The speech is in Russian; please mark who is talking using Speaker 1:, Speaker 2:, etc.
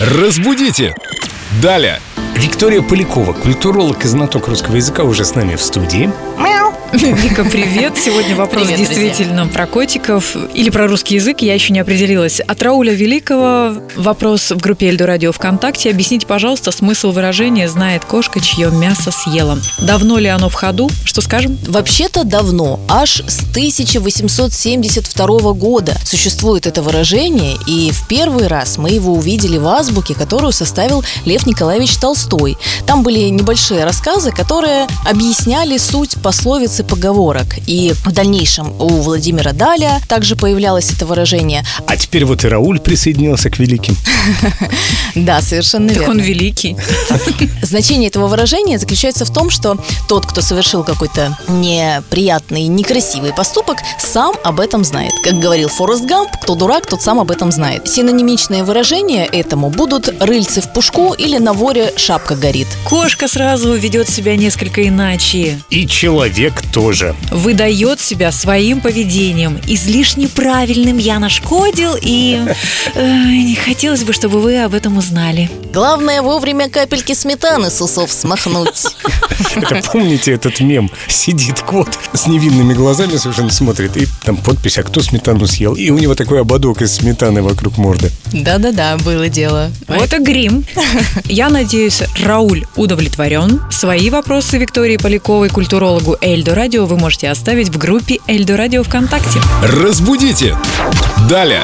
Speaker 1: Разбудите! Далее! Виктория Полякова, культуролог и знаток русского языка, уже с нами в студии.
Speaker 2: Вика, привет. Сегодня вопрос
Speaker 3: Привет,
Speaker 2: действительно про котиков или про русский язык, я еще не определилась. От Рауля Великого вопрос в группе Эльдо Радио ВКонтакте. Объясните, пожалуйста, смысл выражения «знает кошка, чье мясо съела». Давно ли оно в ходу? Что скажем?
Speaker 3: Вообще-то давно, аж с 1872 года существует это выражение, и в первый раз мы его увидели в азбуке, которую составил Лев Николаевич Толстой. Там были небольшие рассказы, которые объясняли суть пословиц и поговорок. И в дальнейшем у Владимира Даля также появлялось это выражение.
Speaker 1: А теперь вот и Рауль присоединился к великим.
Speaker 3: Да, совершенно
Speaker 2: Так
Speaker 3: верно.
Speaker 2: он великий.
Speaker 3: Значение этого выражения заключается в том, что тот, кто совершил какой-то неприятный, некрасивый поступок, сам об этом знает. Как говорил Форест Гамп, кто дурак, тот сам об этом знает. Синонимичные выражения этому будут «рыльце в пушку» или «на воре шапка горит».
Speaker 2: Кошка сразу ведет себя несколько иначе.
Speaker 1: И человек тоже.
Speaker 2: Выдает себя своим поведением. Излишне правильным я нашкодил, и э, хотелось бы, чтобы вы об этом узнали.
Speaker 3: Главное вовремя капельки сметаны с усов смахнуть.
Speaker 1: Это помните этот мем? Сидит кот с невинными глазами совершенно смотрит, и там подпись, а кто сметану съел? И у него такой ободок из сметаны вокруг морды.
Speaker 3: Да-да-да, было дело.
Speaker 2: Вот и грим. Я надеюсь, Рауль удовлетворен. Свои вопросы Виктории Поляковой, культурологу Эльдо Радио, вы можете оставить в группе Эльдо Радио ВКонтакте.
Speaker 1: Разбудите! Далее!